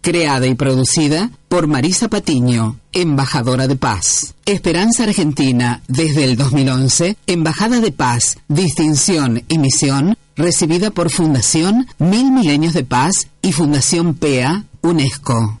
Creada y producida por Marisa Patiño, embajadora de paz. Esperanza Argentina, desde el 2011, embajada de paz, distinción y misión, recibida por Fundación Mil Milenios de Paz y Fundación PEA, UNESCO.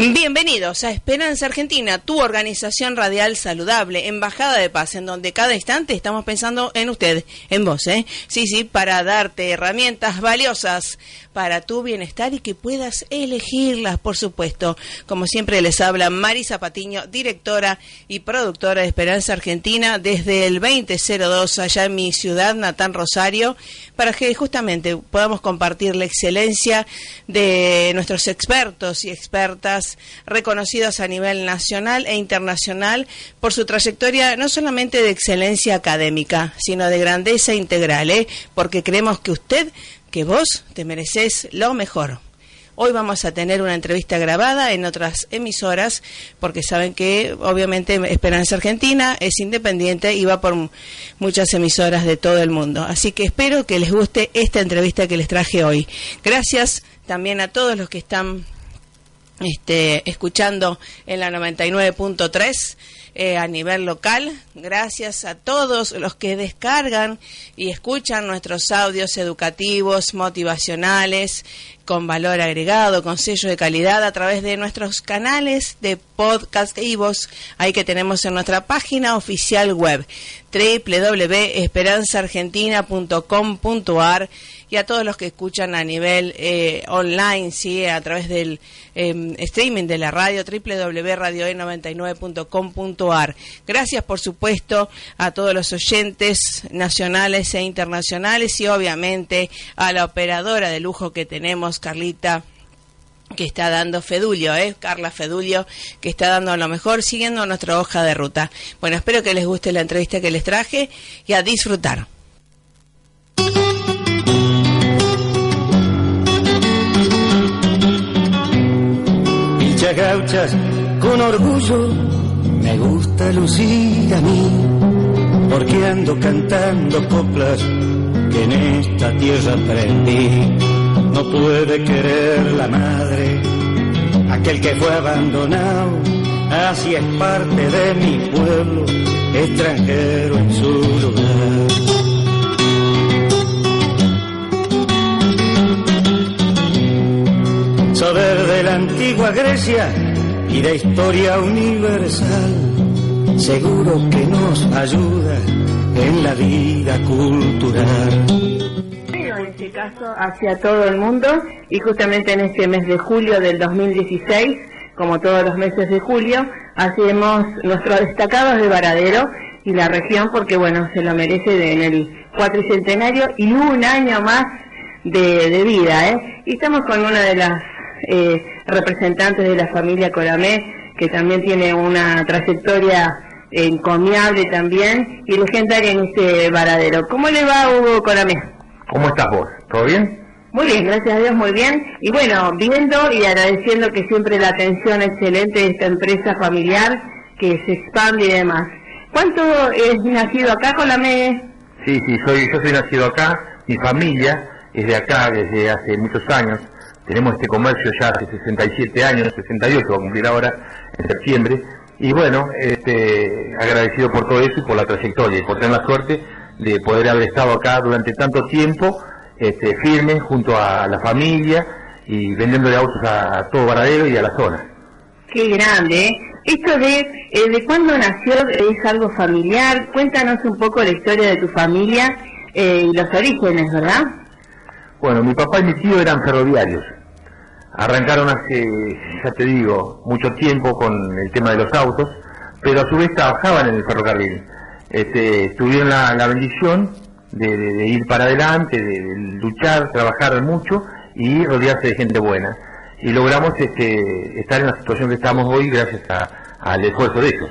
Bienvenidos a Esperanza Argentina, tu organización radial saludable, embajada de paz, en donde cada instante estamos pensando en usted, en vos, ¿eh? Sí, sí, para darte herramientas valiosas para tu bienestar y que puedas elegirlas, por supuesto. Como siempre les habla Marisa Patiño, directora y productora de Esperanza Argentina desde el 2002 allá en mi ciudad, Natán Rosario, para que justamente podamos compartir la excelencia de nuestros expertos y expertas reconocidos a nivel nacional e internacional por su trayectoria no solamente de excelencia académica, sino de grandeza integral, ¿eh? porque creemos que usted que vos te mereces lo mejor. Hoy vamos a tener una entrevista grabada en otras emisoras, porque saben que obviamente Esperanza Argentina es independiente y va por muchas emisoras de todo el mundo. Así que espero que les guste esta entrevista que les traje hoy. Gracias también a todos los que están este, escuchando en la 99.3 eh, a nivel local. Gracias a todos los que descargan y escuchan nuestros audios educativos, motivacionales, con valor agregado, con sello de calidad a través de nuestros canales de podcast y voz, ahí que tenemos en nuestra página oficial web www.esperanzaargentina.com.ar y a todos los que escuchan a nivel eh, online, sí, a través del em, streaming de la radio www.radioe99.com.ar. Gracias, por supuesto, a todos los oyentes nacionales e internacionales y obviamente a la operadora de lujo que tenemos, Carlita que está dando Fedulio, ¿eh? Carla Fedulio, que está dando lo mejor siguiendo nuestra hoja de ruta. Bueno, espero que les guste la entrevista que les traje y a disfrutar. Gauchas con orgullo me gusta lucir a mí, porque ando cantando coplas que en esta tierra aprendí. No puede querer la madre aquel que fue abandonado, así es parte de mi pueblo, extranjero en su lugar. Saber de la antigua Grecia y de historia universal seguro que nos ayuda en la vida cultural. En este caso hacia todo el mundo y justamente en este mes de julio del 2016, como todos los meses de julio, hacemos nuestros destacados de Varadero y la región porque bueno, se lo merece en el cuatricentenario y un año más de, vida. ¿eh? Y estamos con una de las eh, representantes de la familia Coramé, que también tiene una trayectoria encomiable también y legendaria en este varadero. ¿Cómo le va Hugo Coramé? ¿Cómo estás vos? ¿Todo bien? Muy bien, gracias a Dios, muy bien. Y bueno, viendo y agradeciendo que siempre la atención excelente de esta empresa familiar que se expande y demás. ¿Cuánto es nacido acá, Coramé? Sí, sí, soy, yo soy nacido acá, mi familia es de acá desde hace muchos años, tenemos este comercio ya hace 67 años, 68 va a cumplir ahora en septiembre, y bueno, este, agradecido por todo eso y por la trayectoria y por tener la suerte de poder haber estado acá durante tanto tiempo, este, firme junto a la familia y vendiéndole autos a, todo Varadero y a la zona. Qué grande, ¿eh? Esto de, eh, de cuándo nació es algo familiar, cuéntanos un poco la historia de tu familia eh, y los orígenes, ¿verdad? Bueno, mi papá y mi tío eran ferroviarios. Arrancaron hace, ya te digo, mucho tiempo con el tema de los autos, pero a su vez trabajaban en el ferrocarril. Este, tuvieron la, bendición de, ir para adelante, de, luchar, trabajar mucho y rodearse de gente buena. Y logramos este, estar en la situación que estamos hoy gracias al esfuerzo de ellos.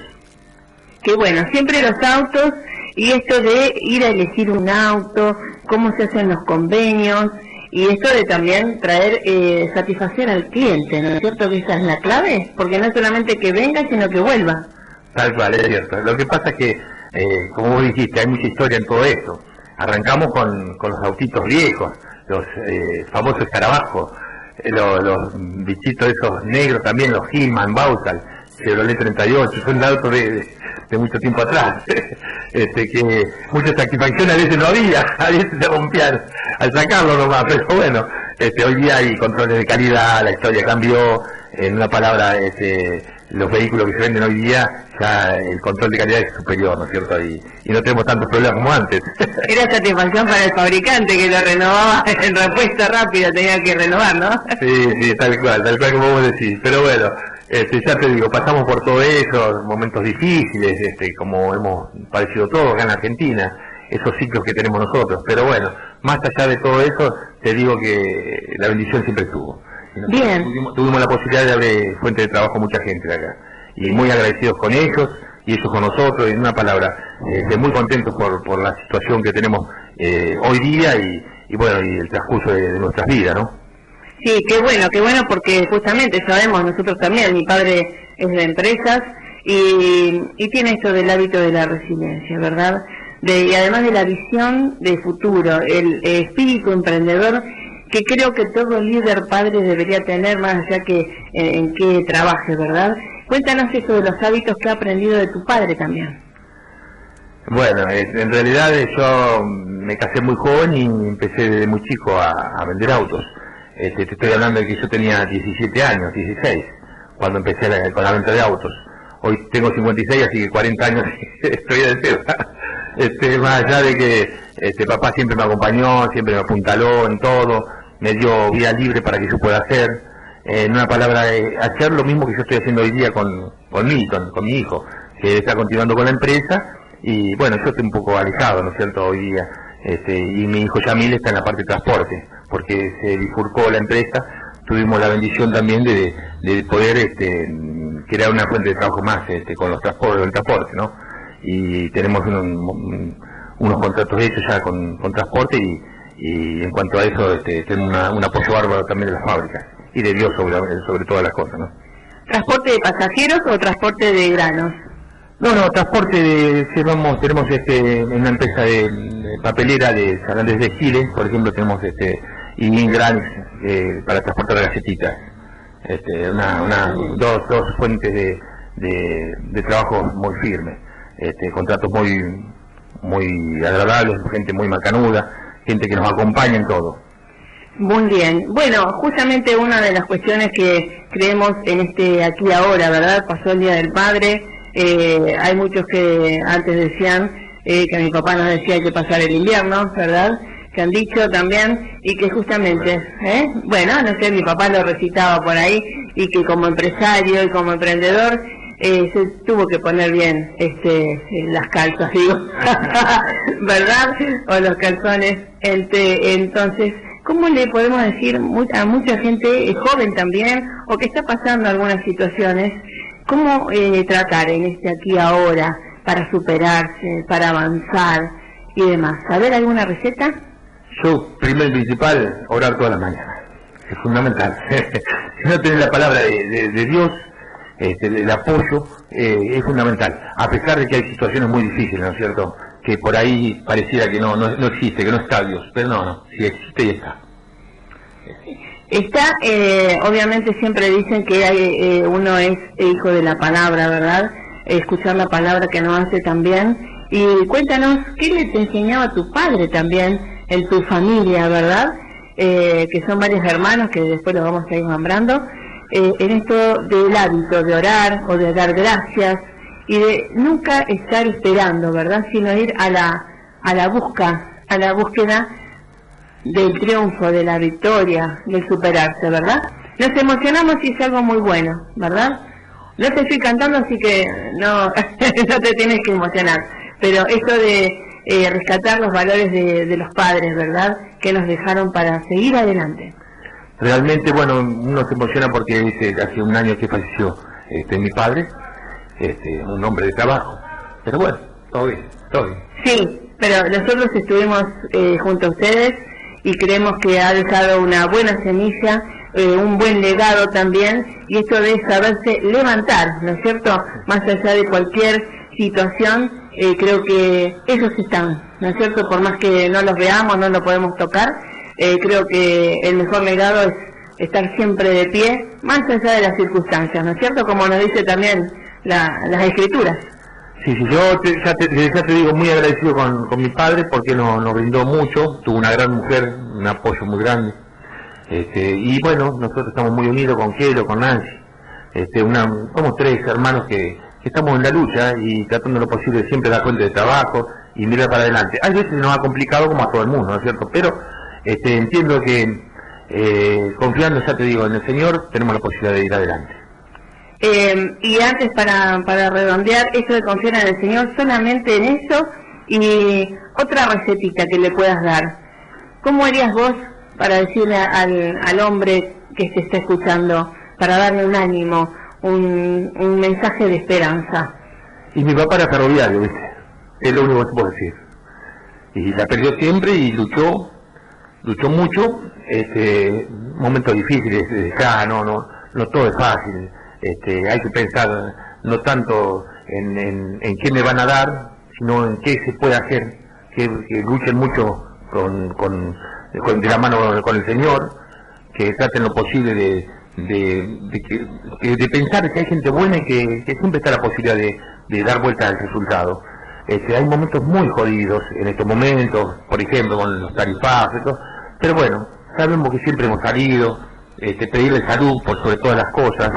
Qué bueno, siempre los autos y esto de ir a elegir un auto, cómo se hacen los convenios y esto de también traer eh, satisfacción al cliente, ¿no es cierto que esa es la clave? Porque no es solamente que venga, sino que vuelva. Tal cual, es cierto. Lo que pasa es que, eh, como vos dijiste, hay mucha historia en todo esto. Arrancamos con, los autitos viejos, los eh, famosos escarabajos, eh, los, los, bichitos esos negros también, los Hillman, Bausal, Chevrolet 38, son autos de, de mucho tiempo atrás, este, que mucha satisfacción a veces no había, a veces se rompían al sacarlo nomás, pero bueno, este, hoy día hay controles de calidad, la historia cambió, en una palabra, este, los vehículos que se venden hoy día, ya el control de calidad es superior, ¿no es cierto? Y, y no tenemos tantos problemas como antes. Era satisfacción para el fabricante que lo renovaba en respuesta rápida, tenía que renovar, ¿no? Sí, sí, tal cual, tal cual como vos decís. Pero bueno, este, ya te digo, pasamos por todo eso, momentos difíciles, este, como hemos padecido todos acá en Argentina, esos ciclos que tenemos nosotros. Pero bueno, más allá de todo eso, te digo que la bendición siempre estuvo. Bien. Tuvimos, la posibilidad de darle fuente de trabajo a mucha gente de acá. Y muy agradecidos con ellos y ellos con nosotros. En una palabra, este, muy contentos por, por la situación que tenemos eh, hoy día y, bueno, y el transcurso de, de nuestras vidas, ¿no? Sí, qué bueno, qué bueno porque justamente sabemos nosotros también, mi padre es de empresas y, y tiene esto del hábito de la resiliencia, ¿verdad? De, y además de la visión de futuro, el, espíritu emprendedor que creo que todo líder padre debería tener más allá que en, qué trabaje, ¿verdad? Cuéntanos eso de los hábitos que ha aprendido de tu padre también. Bueno, en realidad yo me casé muy joven y empecé desde muy chico a vender autos. Este, te estoy hablando de que yo tenía 17 años, 16, cuando empecé con la venta de autos. Hoy tengo 56, así que 40 años estoy de cero. Este, más allá de que este, papá siempre me acompañó, siempre me apuntaló en todo, me dio vida libre para que yo pueda hacer. en una palabra, eh, hacer lo mismo que yo estoy haciendo hoy día con, con Milton, con mi hijo, que está continuando con la empresa. Y bueno, yo estoy un poco alejado, ¿no es cierto?, hoy día. Este, y mi hijo Yamil está en la parte de transporte porque se bifurcó la empresa, tuvimos la bendición también de, poder este, crear una fuente de trabajo más este, con los transportes, el transporte, ¿no? Y tenemos unos contratos hechos ya con, transporte y, en cuanto a eso este, tenemos un apoyo bárbaro también de las fábricas y de Dios sobre, sobre todas las cosas, ¿no? ¿Transporte de pasajeros o transporte de granos? No, no, transporte de, tenemos, tenemos este, una empresa de, papelera de San de Chile, por ejemplo, tenemos este, y gran eh, para transportar gacetitas. Este, una, una, dos, dos fuentes de, de, trabajo muy firmes, este, contratos muy, muy agradables, gente muy macanuda, gente que nos acompaña en todo. Muy bien. Bueno, justamente una de las cuestiones que creemos en este aquí ahora, ¿verdad? Pasó el Día del Padre, Eh, hay muchos que antes decían eh, que mi papá nos decía que pasar el invierno, ¿verdad? Que han dicho también y que justamente, ¿eh? bueno, no sé, mi papá lo recitaba por ahí y que como empresario y como emprendedor eh, se tuvo que poner bien este eh, las calzas, digo, ¿verdad? O los calzones. Entonces, ¿cómo le podemos decir a mucha gente joven también o que está pasando algunas situaciones, cómo eh, tratar en este aquí ahora para superarse, para avanzar y demás? ¿Saber alguna receta? Yo, primero y principal, orar toda la mañana. Es fundamental. si no tenés la palabra de Dios, este, el apoyo eh, es fundamental, a pesar de que hay situaciones muy difíciles, ¿no es cierto? Que por ahí pareciera que no, no, existe, que no está Dios, pero no, no, sí existe y está. Está, eh, obviamente siempre dicen que hay, eh, uno es hijo de la palabra, ¿verdad? Escuchar la palabra que nos hace también. Y cuéntanos, ¿qué le te enseñaba tu padre también en tu familia, verdad? que son varios hermanos que después los vamos a ir nombrando eh, en esto del hábito de orar o de dar gracias y de nunca estar esperando, ¿verdad? Sino ir a la, a la busca, a la búsqueda del triunfo, de la victoria, del superarse, ¿verdad? Nos emocionamos y es algo muy bueno, ¿verdad? No te estoy cantando, así que no, no te tienes que emocionar. Pero esto de eh, rescatar los valores de, de los padres, ¿verdad? Que nos dejaron para seguir adelante realmente, bueno, uno se emociona porque dice, hace un año que falleció este, mi padre, este, un hombre de trabajo. Pero bueno, todo bien, todo bien. Sí, pero nosotros estuvimos eh, junto a ustedes y creemos que ha dejado una buena semilla, eh, un buen legado también, y esto de saberse levantar, ¿no es cierto? Más allá de cualquier situación, eh, creo que ellos están, ¿no es cierto? Por más que no los veamos, no los podemos tocar, eh, creo que el mejor legado es estar siempre de pie, más allá de las circunstancias, ¿no es cierto? Como nos dice también las escrituras. Sí, sí, yo ya, te, te digo muy agradecido con, mi padre porque nos, nos brindó mucho, tuvo una gran mujer, un apoyo muy grande. Este, y bueno, nosotros estamos muy unidos con Kelo, con Nancy. Este, una, somos tres hermanos que, estamos en la lucha y tratando lo posible siempre dar cuenta de trabajo y mirar para adelante. Hay veces nos ha complicado como a todo el mundo, ¿no es cierto? Pero este, entiendo que eh, confiando, ya te digo, en el Señor, tenemos la posibilidad de ir adelante. Eh, y antes, para, para redondear, eso de confiar en el Señor, solamente en eso y otra recetita que le puedas dar. ¿Cómo harías vos para decirle al, al hombre que se está escuchando, para darle un ánimo, un, un mensaje de esperanza? Y mi papá era ferroviario, ¿viste? Es lo único que puedo decir. Y la perdió siempre y luchó luchó mucho, este, momentos difíciles, ya no, no, no todo es fácil, este, hay que pensar no tanto en, en, en qué me van a dar, sino en qué se puede hacer, que, luchen mucho con, con, de la mano con el Señor, que traten lo posible de, de, de, pensar que hay gente buena y que, siempre está la posibilidad de, de dar vuelta al resultado. Este, hay momentos muy jodidos en estos momentos, por ejemplo, con los tarifazos, pero bueno, sabemos que siempre hemos salido, este, pedirle salud por sobre todas las cosas,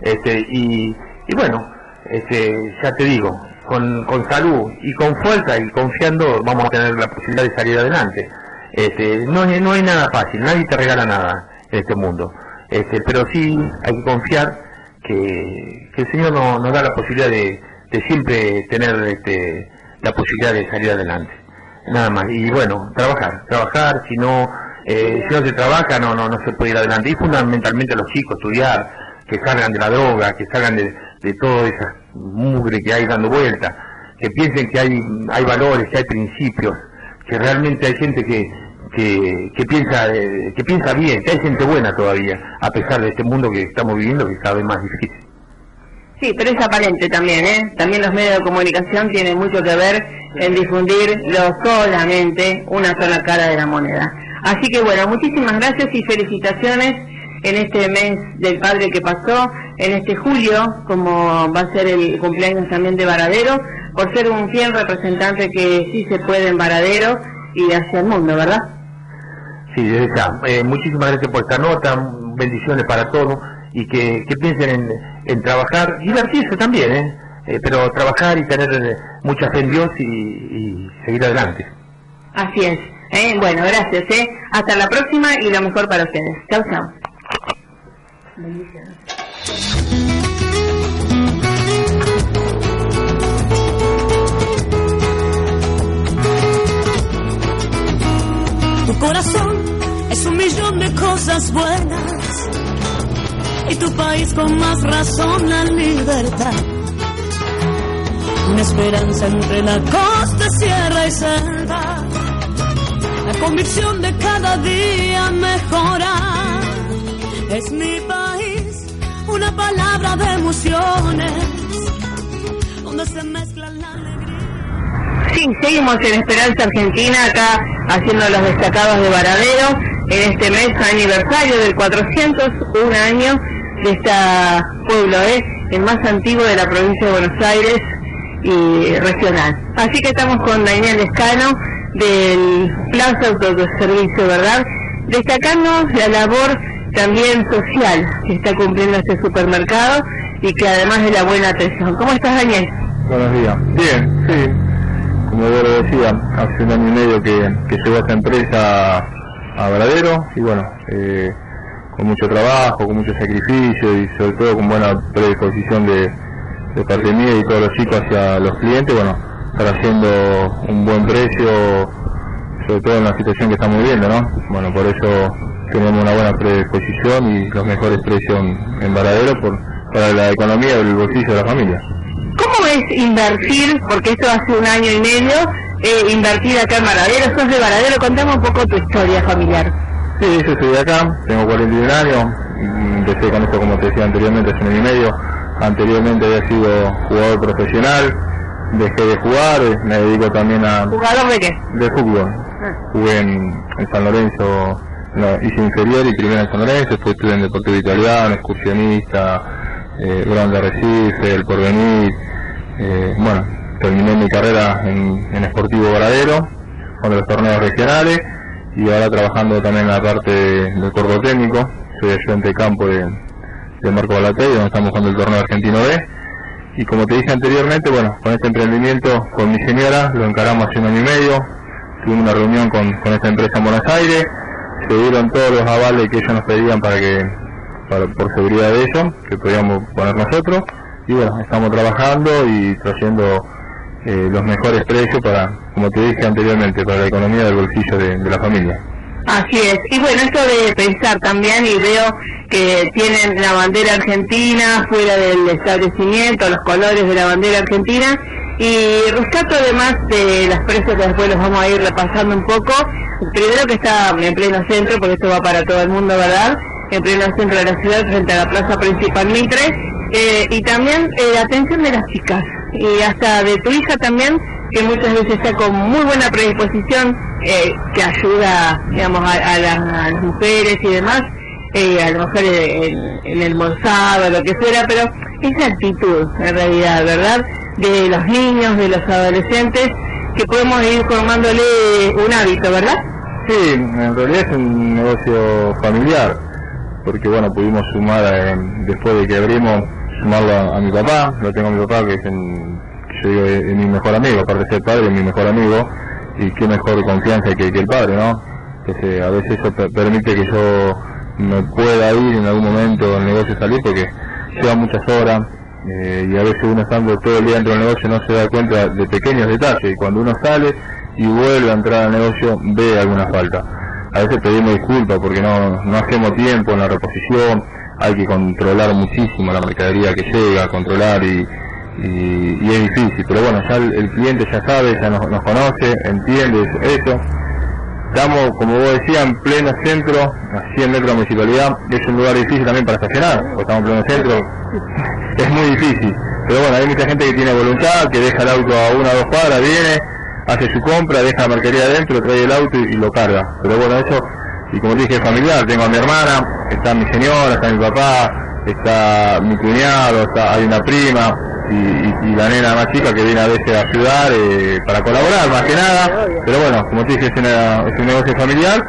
este, y, y bueno, este, ya te digo, con, con salud y con fuerza y confiando vamos a tener la posibilidad de salir adelante. Este, no, no hay nada fácil, nadie te regala nada en este mundo, este, pero sí hay que confiar que, el Señor nos, da la posibilidad de, de siempre tener este, la posibilidad de salir adelante nada más. Y bueno, trabajar, trabajar, si no, eh, si no se trabaja no, no, no se puede ir adelante. Y fundamentalmente los chicos, estudiar, que salgan de la droga, que salgan de, de toda esa mugre que hay dando vuelta, que piensen que hay, hay valores, que hay principios, que realmente hay gente que, que, que piensa eh, que piensa bien, que hay gente buena todavía, a pesar de este mundo que estamos viviendo que es cada vez más difícil. Sí, pero es aparente también, ¿eh? También los medios de comunicación tienen mucho que ver en difundir lo solamente una sola cara de la moneda. Así que bueno, muchísimas gracias y felicitaciones en este mes del padre que pasó, en este julio, como va a ser el cumpleaños también de Varadero, por ser un fiel representante que sí se puede en Varadero y hacia el mundo, ¿verdad? Sí, desde ya. Eh, muchísimas gracias por esta nota, bendiciones para todos y que, piensen en, trabajar, divertirse también, ¿eh? eh, pero trabajar y tener eh, mucha fe en Dios y, seguir adelante. Así es. ¿eh? Bueno, gracias. Hasta la próxima y lo mejor para ustedes. Chao, chao. Tu corazón es un millón de cosas buenas y tu país con más razón la libertad. Una esperanza entre la costa, sierra y selva. La convicción de cada día mejorar. Es mi país, una palabra de emociones, donde se mezclan la alegría. Sí, seguimos en Esperanza Argentina, acá haciendo los destacados de Varadero, en este mes aniversario del 401 año de este pueblo, ¿eh? el más antiguo de la provincia de Buenos Aires y regional. Así que estamos con Daniel Escano del Plaza Autoservicio, ¿verdad? Destacando la labor también social que está cumpliendo este supermercado y que además de la buena atención. ¿Cómo estás, Daniel? Buenos días. Bien, sí. Como yo lo decía, hace un año y medio que, que llegó esta empresa a Varadero y bueno, eh, con mucho trabajo, con mucho sacrificio y sobre todo con buena predisposición de, de parte mía y todos los chicos hacia los clientes, bueno, estar haciendo un buen precio, sobre todo en la situación que estamos viviendo, ¿no? Bueno, por eso tenemos una buena predisposición y los mejores precios en, Varadero por, para la economía y el bolsillo de la familia. ¿Cómo es invertir, porque esto hace un año y medio, eh, invertir acá en Varadero? Sos de Varadero, contame un poco tu historia familiar. Sí, yo soy de acá, tengo 41 años, empecé con esto como te decía anteriormente hace un año y medio, anteriormente había sido jugador profesional, dejé de jugar, me dedico también a... ¿Jugador de qué? de fútbol. Jugué en, en San Lorenzo, no, hice inferior y primero en San Lorenzo, después estuve en Deportivo Italiano, excursionista, eh, Grande Recife, El Porvenir, eh, bueno, terminé mi carrera en, en Sportivo Varadero, con los torneos regionales, y ahora trabajando también en la parte del cuerpo técnico, soy ayudante de campo de, Marco Balatey, donde estamos jugando el torneo argentino B, y como te dije anteriormente, bueno, con este emprendimiento con mi señora lo encaramos hace un año y medio, tuvimos una reunión con, con esta empresa en Buenos Aires, se dieron todos los avales que ellos nos pedían para que, para- por seguridad de ellos, que podíamos poner nosotros, y bueno, estamos trabajando y trayendo eh, los mejores precios para, como te dije anteriormente, para la economía del bolsillo de, la familia. Así es. Y bueno, esto de pensar también, y veo que tienen la bandera argentina fuera del establecimiento, los colores de la bandera argentina, y rescato además de las precios que después los vamos a ir repasando un poco. Primero que está en pleno centro, porque esto va para todo el mundo, ¿verdad? En pleno centro de la ciudad, frente a la plaza principal Mitre, eh, y también eh, la atención de las chicas, y hasta de tu hija también, que muchas veces está con muy buena predisposición, eh, que ayuda, digamos, a, a las, mujeres y demás, eh, a lo mejor en, en el mozado, lo que fuera, pero esa actitud, en realidad, ¿verdad? De los niños, de los adolescentes, que podemos ir formándole un hábito, ¿verdad? Sí, en realidad es un negocio familiar, porque bueno, pudimos sumar, eh, después de que abrimos, sumarlo a, mi papá, lo tengo a mi papá que es, yo digo, mi mejor amigo, aparte de ser padre, es mi mejor amigo, y qué mejor confianza que, que el padre, ¿no? Se- a veces eso per- permite que yo me pueda ir en algún momento del negocio salir, porque lleva muchas horas, eh, y a veces uno estando todo el día dentro del negocio no se da cuenta de pequeños detalles, y cuando uno sale y vuelve a entrar al negocio ve alguna falta. A veces pedimos disculpas porque no, no hacemos tiempo en la reposición, hay que controlar muchísimo la mercadería que llega, controlar y, y, y es difícil, pero bueno, ya el, el cliente ya sabe, ya nos, nos conoce, entiende eso. Estamos, como vos decías, en pleno centro, a 100 metros de la municipalidad, es un lugar difícil también para estacionar, porque estamos en pleno centro, es muy difícil. Pero bueno, hay mucha gente que tiene voluntad, que deja el auto a una o dos cuadras, viene, hace su compra, deja la mercadería adentro, trae el auto y, y lo carga. Pero bueno, eso, y como dije, familiar, tengo a mi hermana, está mi señora, está mi papá, está mi cuñado, está, hay una prima y, y- y la nena más chica que viene a veces a ayudar eh, para colaborar más que nada. Pero bueno, como te dije, es, una- es un negocio familiar,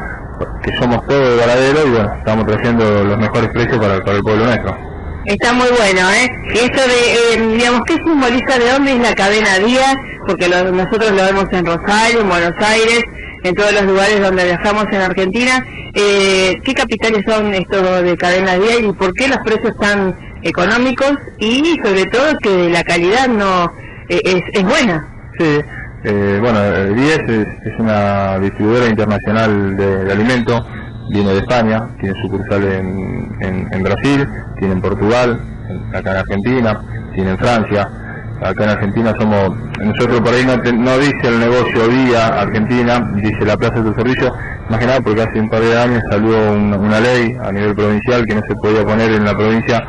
que somos todos de Varadero y bueno, estamos trayendo los mejores precios para, para el pueblo nuestro. Está muy bueno, ¿eh? Y esto de, eh, digamos, ¿qué simboliza de dónde es la cadena Díaz? Porque lo- nosotros lo vemos en Rosario, en Buenos Aires, en todos los lugares donde viajamos en Argentina. Eh, ¿Qué capitales son estos de cadena Díaz y por qué los precios tan económicos? Y sobre todo que la calidad no eh, es, es buena. Sí, eh, bueno, Diez es, es una distribuidora internacional de, de alimentos, viene de España, tiene sucursal en, en, en Brasil, tiene en Portugal, acá en Argentina, tiene en Francia. Acá en Argentina somos, nosotros por ahí no, te- no dice el negocio Vía Argentina, dice la Plaza de tu Servicio, más que nada porque hace un par de años salió un- una ley a nivel provincial que no se podía poner en la provincia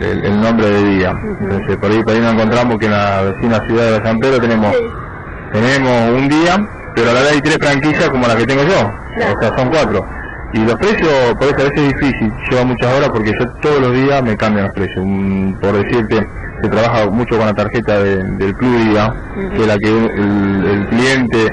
el, el nombre de día. Entonces por ahí, por ahí nos encontramos que en la vecina ciudad de San Pedro tenemos tenemos un día, pero a la vez hay tres franquicias como la que tengo yo, o sea, son cuatro. Y los precios, por eso a veces es difícil, lleva muchas horas porque yo todos los días me cambian los precios. Por decirte, se trabaja mucho con la tarjeta de- del Club Día, que es la que el, el cliente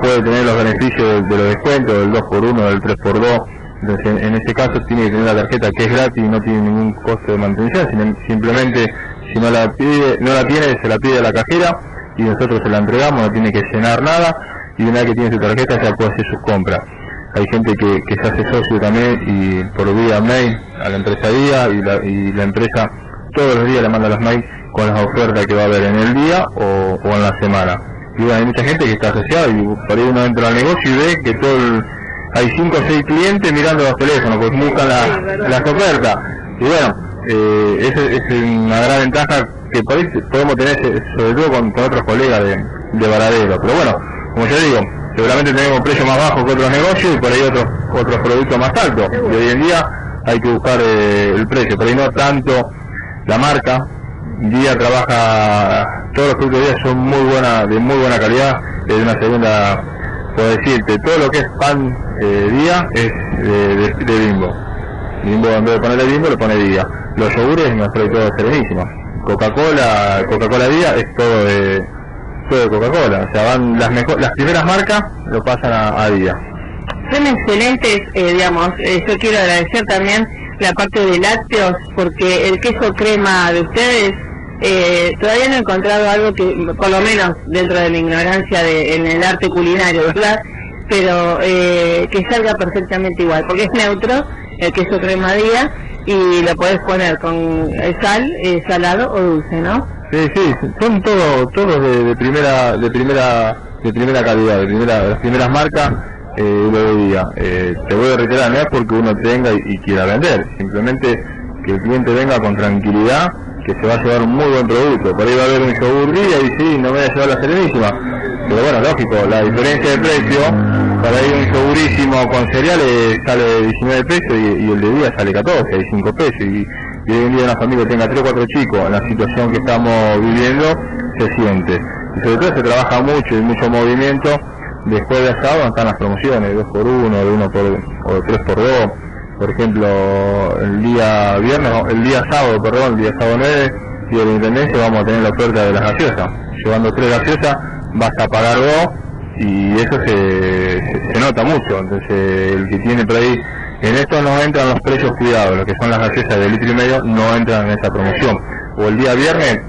puede tener los beneficios de, de los descuentos, del 2x1, del 3x2. Entonces, en, en ese caso tiene que tener la tarjeta que es gratis y no tiene ningún costo de mantención, sino simplemente si no la pide, no la tiene, se la pide a la cajera y nosotros se la entregamos, no tiene que llenar nada y una vez que tiene su tarjeta ya puede hacer sus compras. Hay gente que, que se hace socio también y por vía mail a la empresa día y la, y la empresa todos los días le manda los mails con las ofertas que va a haber en el día o, o en la semana. Y bueno, hay mucha gente que está asociada y por ahí uno entra al negocio y ve que todo el- hay cinco o seis clientes mirando los teléfonos, pues buscan la- las ofertas. Y bueno, eh, esa es una gran ventaja que por ahí podemos tener, sobre todo con, con otros colegas de, de Varadero. Pero bueno, como yo digo, seguramente tenemos precios más bajos que otros negocios y por ahí otros otros productos más altos. Y hoy en día hay que buscar eh, el precio, pero ahí no tanto la marca. Día trabaja, todos los productos de Día son muy buena, de muy buena calidad, de una segunda, puedo decirte, todo lo que es pan eh, Día es de, de- Bimbo. Bimbo en vez de ponerle Bimbo le pone Día. Los yogures nos trae todo serenísimo. Coca-Cola, Coca-Cola Día es todo de, todo de Coca-Cola. O sea, van las mejor, las primeras marcas lo pasan a, a Día. Son excelentes, eh, digamos, eh, yo quiero agradecer también la parte de lácteos, porque el queso crema de ustedes, eh, todavía no he encontrado algo que, por lo menos dentro de mi ignorancia de, en el arte culinario, ¿verdad? Pero eh, que salga perfectamente igual, porque es neutro, el queso crema día, y lo podés poner con eh, sal, eh, salado o dulce, ¿no? Sí, sí, son todos todos de, de primera de primera de primera calidad, de primera de primeras marcas eh, lo día. Eh, te voy a reiterar, no es porque uno tenga y, y quiera vender, simplemente que el cliente venga con tranquilidad, que se va a llevar un muy buen producto. Por ahí va a haber un yogur y sí, no me voy a llevar la serenísima. Pero bueno, lógico, la diferencia de precio, para ir un yogurísimo con cereales sale 19 pesos y, y el de día sale 14, hay 5 pesos. Y, y hoy en día una familia tenga 3 o 4 chicos, en la situación que estamos viviendo, se siente. Y sobre todo se trabaja mucho y mucho movimiento. Después de sábado están las promociones, 2 por 1 de 1 por, o de 3 por 2 por ejemplo, el día viernes, el día sábado, perdón, el día sábado 9, y de la Intendencia vamos a tener la oferta de las gaseosas. Llevando tres gaseosas vas a pagar dos y eso se, se, nota mucho. Entonces, el que tiene por ahí, en esto no entran los precios cuidados, lo que son las gaseosas de litro y medio no entran en esta promoción. O el día viernes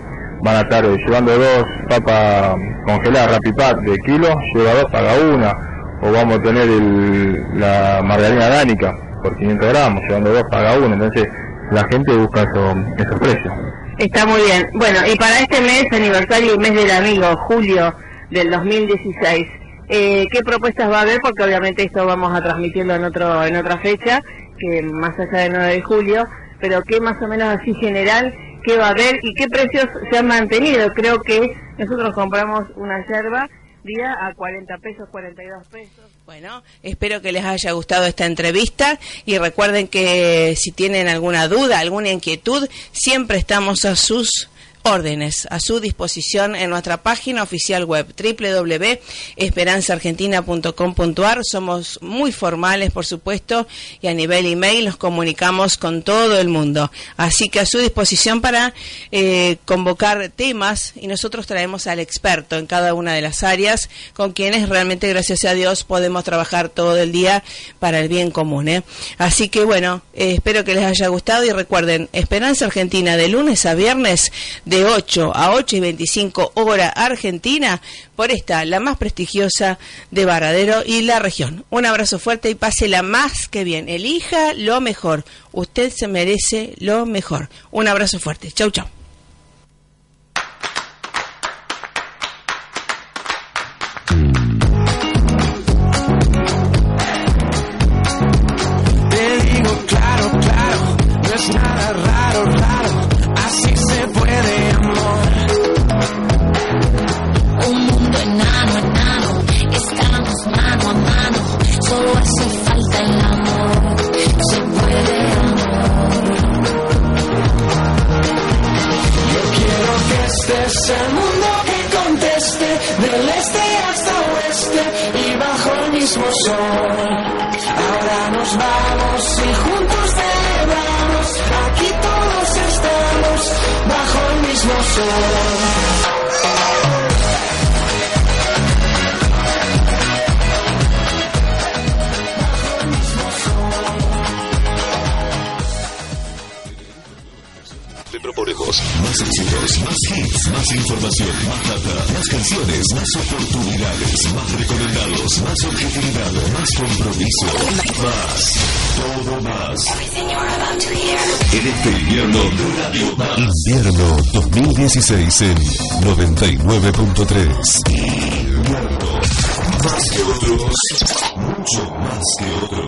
van a estar eh, llevando dos papas congeladas Rapipat de kilo, lleva dos, paga una. O vamos a tener el, la margarina dánica por 500 gramos, llevando dos, paga una. Entonces, la gente busca eso- esos precios. Está muy bien. Bueno, y para este mes, aniversario mes del amigo, julio del 2016, eh, ¿qué propuestas va a haber? Porque obviamente esto vamos a transmitirlo en otro en otra fecha, que más allá del 9 de julio, pero ¿qué más o menos así general, qué va a haber y qué precios se han mantenido? Creo que nosotros compramos una yerba día a 40 pesos, 42 pesos. Bueno, espero que les haya gustado esta entrevista y recuerden que si tienen alguna duda, alguna inquietud, siempre estamos a sus órdenes a su disposición en nuestra página oficial web www.esperanzaargentina.com.ar. Somos muy formales, por supuesto, y a nivel email nos comunicamos con todo el mundo. Así que a su disposición para eh, convocar temas y nosotros traemos al experto en cada una de las áreas con quienes realmente, gracias a Dios, podemos trabajar todo el día para el bien común. ¿eh? Así que bueno, eh, espero que les haya gustado y recuerden, Esperanza Argentina de lunes a viernes 8 a 8 y 25 hora Argentina por esta, la más prestigiosa de Varadero y la región. Un abrazo fuerte y pásela más que bien. Elija lo mejor. Usted se merece lo mejor. Un abrazo fuerte. Chau, chau. Del este hasta oeste y bajo el mismo sol. Ahora nos vamos y juntos celebramos, aquí todos estamos bajo el mismo sol. Más éxitos, más hits, más información, más data, más canciones, más oportunidades, más recomendados, más objetividad, más compromiso, más, todo más. En este invierno, invierno 2016 en 99.3. Invierno, más que otros, mucho más que otros.